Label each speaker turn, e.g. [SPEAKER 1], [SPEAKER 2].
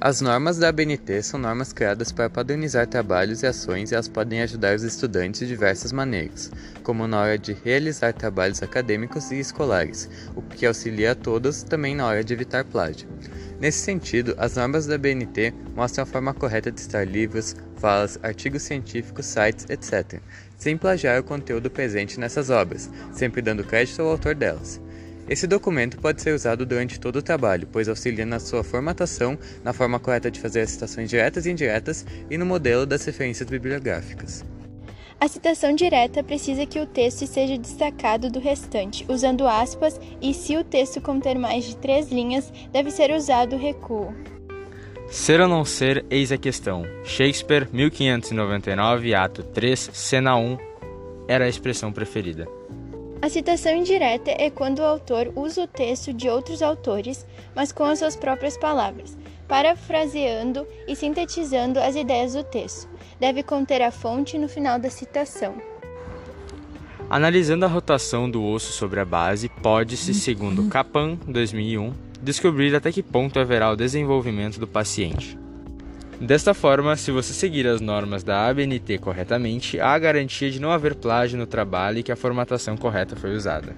[SPEAKER 1] As normas da ABNT são normas criadas para padronizar trabalhos e ações e elas podem ajudar os estudantes de diversas maneiras, como na hora de realizar trabalhos acadêmicos e escolares, o que auxilia a todos também na hora de evitar plágio. Nesse sentido, as normas da ABNT mostram a forma correta de citar livros, falas, artigos científicos, sites, etc., sem plagiar o conteúdo presente nessas obras, sempre dando crédito ao autor delas. Esse documento pode ser usado durante todo o trabalho, pois auxilia na sua formatação, na forma correta de fazer as citações diretas e indiretas e no modelo das referências bibliográficas.
[SPEAKER 2] A citação direta precisa que o texto seja destacado do restante, usando aspas, e se o texto conter mais de três linhas, deve ser usado o recuo.
[SPEAKER 3] Ser ou não ser, eis a questão. Shakespeare, 1599, ato 3, cena 1, era a expressão preferida.
[SPEAKER 2] A citação indireta é quando o autor usa o texto de outros autores, mas com as suas próprias palavras, parafraseando e sintetizando as ideias do texto. Deve conter a fonte no final da citação.
[SPEAKER 3] Analisando a rotação do osso sobre a base, pode-se, segundo Capan, 2001, descobrir até que ponto haverá o desenvolvimento do paciente. Desta forma, se você seguir as normas da ABNT corretamente, há a garantia de não haver plágio no trabalho e que a formatação correta foi usada.